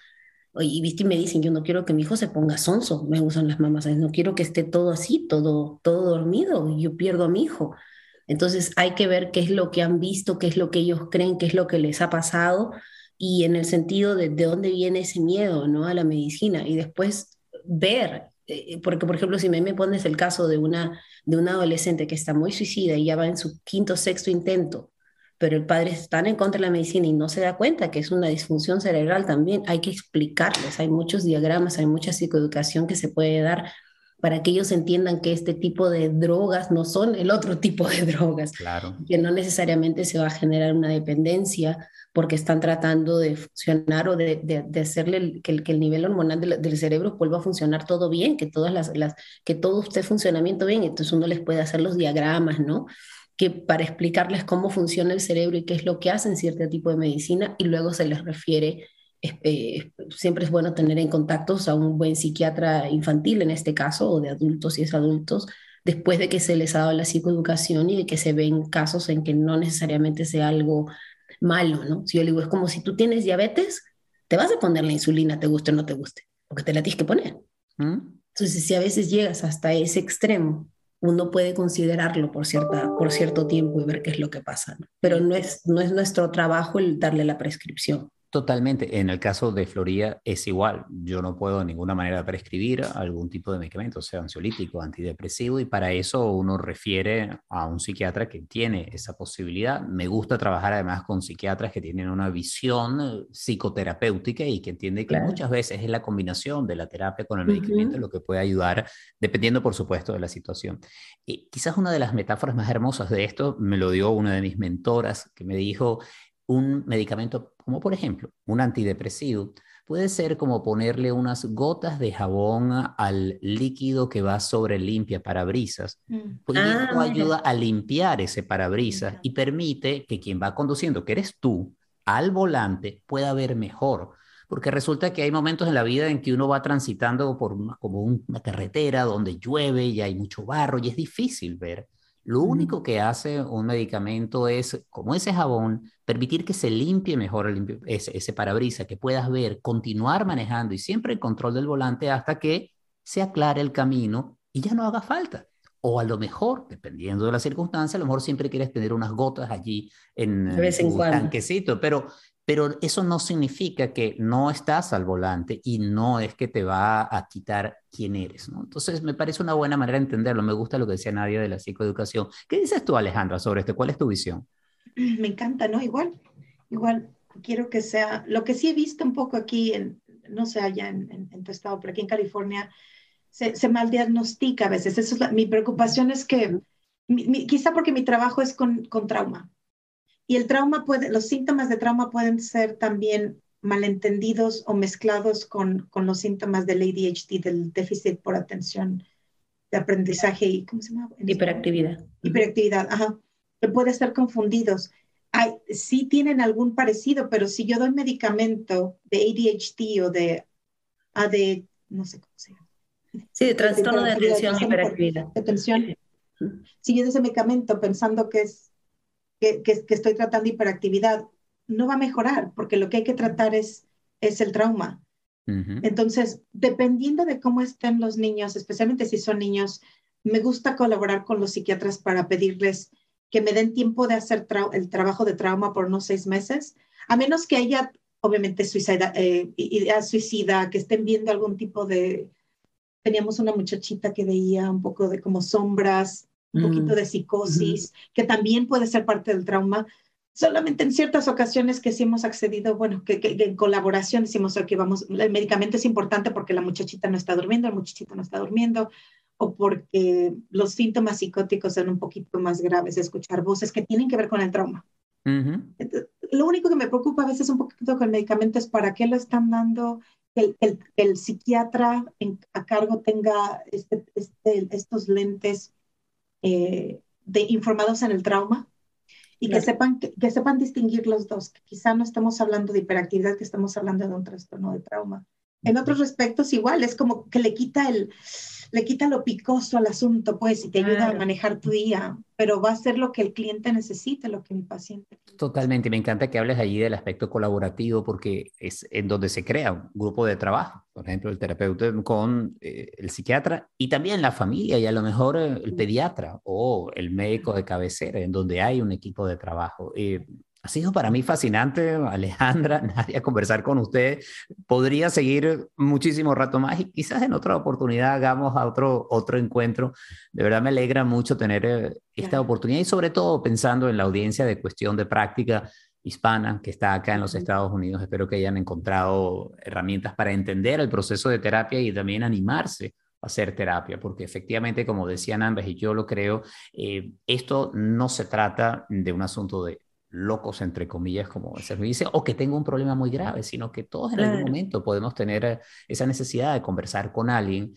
Y viste y me dicen, yo no quiero que mi hijo se ponga sonso, me usan las mamás, no quiero que esté todo así, todo, todo dormido, yo pierdo a mi hijo. Entonces hay que ver qué es lo que han visto, qué es lo que ellos creen, qué es lo que les ha pasado y en el sentido de, de dónde viene ese miedo ¿no? a la medicina y después ver, porque por ejemplo si me, me pones el caso de una, de una adolescente que está muy suicida y ya va en su quinto, sexto intento, pero el padre está en contra de la medicina y no se da cuenta que es una disfunción cerebral también, hay que explicarles, hay muchos diagramas, hay mucha psicoeducación que se puede dar para que ellos entiendan que este tipo de drogas no son el otro tipo de drogas, claro. que no necesariamente se va a generar una dependencia porque están tratando de funcionar o de, de, hacerle que, el, que, el, nivel hormonal del, cerebro vuelva a funcionar todo bien, que, todas las, las, que todo esté funcionamiento bien. Entonces uno les puede hacer los diagramas, ¿no? Que para explicarles cómo funciona el cerebro y qué es lo que hacen cierto tipo de medicina y luego se les refiere eh, siempre es bueno tener en contactos a un buen psiquiatra infantil en este caso, o de adultos si es adultos, después de que se les ha dado la psicoeducación y de que se ven casos en que no necesariamente sea algo malo, ¿no? Si yo le digo, es como si tú tienes diabetes, te vas a poner la insulina, te guste o no te guste, porque te la tienes que poner. ¿Mm? Entonces, si a veces llegas hasta ese extremo, uno puede considerarlo por, cierta, por cierto tiempo y ver qué es lo que pasa, ¿no? Pero no es, no es nuestro trabajo el darle la prescripción. Totalmente. En el caso de Florida es igual. Yo no puedo de ninguna manera prescribir algún tipo de medicamento, sea ansiolítico, antidepresivo, y para eso uno refiere a un psiquiatra que tiene esa posibilidad. Me gusta trabajar además con psiquiatras que tienen una visión psicoterapéutica y que entiende que muchas veces es la combinación de la terapia con el medicamento lo que puede ayudar, dependiendo, por supuesto, de la situación. Y quizás una de las metáforas más hermosas de esto me lo dio una de mis mentoras que me dijo, un medicamento como por ejemplo un antidepresivo puede ser como ponerle unas gotas de jabón al líquido que va sobre limpia parabrisas. Mm. Pues esto ah, ayuda a limpiar ese parabrisas y permite que quien va conduciendo, que eres tú, al volante pueda ver mejor. Porque resulta que hay momentos en la vida en que uno va transitando por como una carretera donde llueve y hay mucho barro y es difícil ver. Lo único que hace un medicamento es, como ese jabón, permitir que se limpie mejor ese, ese parabrisas, que puedas ver, continuar manejando y siempre el control del volante hasta que se aclare el camino y ya no haga falta. O a lo mejor, dependiendo de la circunstancia, a lo mejor siempre quieres tener unas gotas allí en, un tanquecito, pero pero eso no significa que no estás al volante y no es que te va a quitar quién eres, ¿no? Entonces, me parece una buena manera de entenderlo. Me gusta lo que decía Nadia de la psicoeducación. ¿Qué dices tú, Alejandra, sobre esto? ¿Cuál es tu visión? Me encanta, ¿no? Igual, igual, quiero que sea, lo que sí he visto un poco aquí, en, no sé allá en, en, tu estado, pero aquí en California, se, se mal diagnostica a veces. Eso es mi preocupación es que, quizá porque mi trabajo es con, con trauma, y el trauma puede, los síntomas de trauma pueden ser también malentendidos o mezclados con, con los síntomas del ADHD, del déficit por atención de aprendizaje y, ¿cómo se llama? Hiperactividad. Hiperactividad, ajá. Que puede ser confundidos. Hay, sí tienen algún parecido, pero si yo doy medicamento de ADHD o de AD, no sé cómo se llama. Sí, de trastorno de atención, hiperactividad. Atención. Si yo doy ese medicamento pensando que es que, estoy tratando hiperactividad, no va a mejorar, porque lo que hay que tratar es, es el trauma. Entonces, dependiendo de cómo estén los niños, especialmente si son niños, me gusta colaborar con los psiquiatras para pedirles que me den tiempo de hacer el trabajo de trauma por unos seis meses, a menos que haya, obviamente, suicida, eh, idea suicida, que estén viendo algún tipo de... Teníamos una muchachita que veía un poco de como sombras, un poquito de psicosis, que también puede ser parte del trauma. Solamente en ciertas ocasiones que sí hemos accedido, bueno, que, en colaboración decimos, que vamos, el medicamento es importante porque la muchachita no está durmiendo, el muchachito no está durmiendo, o porque los síntomas psicóticos son un poquito más graves, escuchar voces que tienen que ver con el trauma. lo único que me preocupa a veces un poquito con el medicamento es para qué lo están dando, que el, el, psiquiatra a cargo tenga este, este, estos lentes eh, de informados en el trauma Y que, sepan, que, sepan distinguir los dos, que quizá no estamos hablando de hiperactividad, que estamos hablando de un trastorno de trauma. En otros respectos igual, es como que le quita el, le quita lo picoso al asunto, pues, y te ayuda a manejar tu día, pero va a ser lo que el cliente necesite, lo que mi paciente. Totalmente, me encanta que hables allí del aspecto colaborativo porque es en donde se crea un grupo de trabajo, por ejemplo, el terapeuta con eh, el psiquiatra y también la familia y a lo mejor eh, el pediatra o el médico de cabecera, en donde hay un equipo de trabajo. Eh, ha sido para mí fascinante, Alejandra, Nadia, conversar con usted. Podría seguir muchísimo rato más y quizás en otra oportunidad hagamos otro, otro encuentro. De verdad me alegra mucho tener eh, esta oportunidad y sobre todo pensando en la audiencia de cuestión de práctica hispana que está acá en los Estados Unidos. Espero que hayan encontrado herramientas para entender el proceso de terapia y también animarse a hacer terapia, porque efectivamente, como decían ambas, y yo lo creo, eh, esto no se trata de un asunto de locos, entre comillas, como se dice, o que tengo un problema muy grave, sino que todos en algún momento podemos tener eh, esa necesidad de conversar con alguien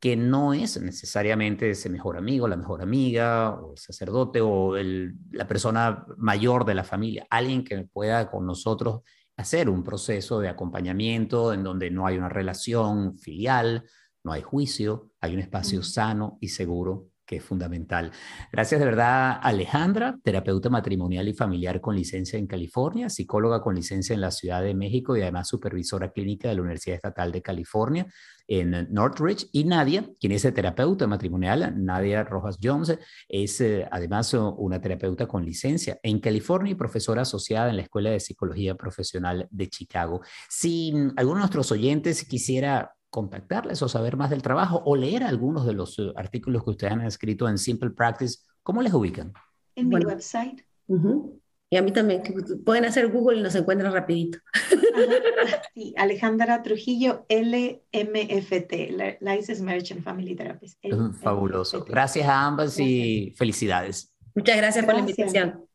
que no es necesariamente ese mejor amigo, la mejor amiga, o el sacerdote, o la persona mayor de la familia, alguien que pueda con nosotros hacer un proceso de acompañamiento en donde no hay una relación filial, no hay juicio, hay un espacio sano y seguro que es fundamental. Gracias de verdad, Alejandra, terapeuta matrimonial y familiar con licencia en California, psicóloga con licencia en la Ciudad de México y además supervisora clínica de la Universidad Estatal de California en Northridge. Y Nadia, quien es terapeuta matrimonial, Nadia Rojas Jones, es eh, además una terapeuta con licencia en California y profesora asociada en la Escuela de Psicología Profesional de Chicago. Si alguno de nuestros oyentes quisiera contactarles o saber más del trabajo o leer algunos de los eh, artículos que ustedes han escrito en Simple Practice, ¿cómo les ubican? En mi website. Y a mí también, pueden hacer Google y nos encuentran rapidito. Sí, Alejandra Trujillo, LMFT, License and Family Therapist. Fabuloso. Gracias a ambas y felicidades. Muchas gracias. por la invitación.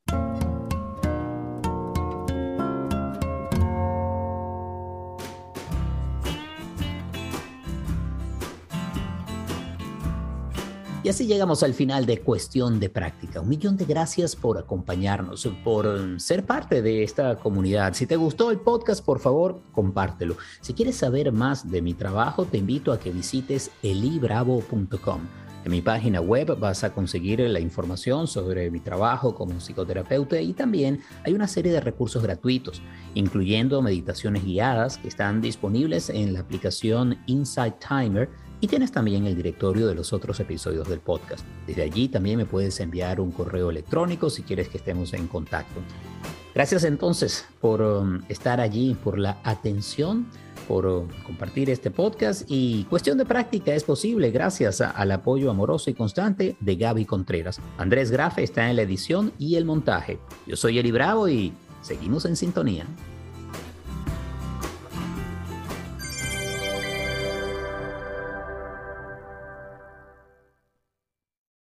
Así llegamos al final de Cuestión de Práctica. Un millón de gracias por acompañarnos, por ser parte de esta comunidad. Si te gustó el podcast, por favor, compártelo. Si quieres saber más de mi trabajo, te invito a que visites elibravo.com. En mi página web vas a conseguir la información sobre mi trabajo como psicoterapeuta y también hay una serie de recursos gratuitos, incluyendo meditaciones guiadas que están disponibles en la aplicación Insight Timer y tienes también el directorio de los otros episodios del podcast. Desde allí también me puedes enviar un correo electrónico si quieres que estemos en contacto. Gracias entonces por um, estar allí, por la atención, por um, compartir este podcast y cuestión de práctica es posible gracias al apoyo amoroso y constante de Gaby Contreras. Andrés Grafe está en la edición y el montaje. Yo soy Eli Bravo y seguimos en sintonía.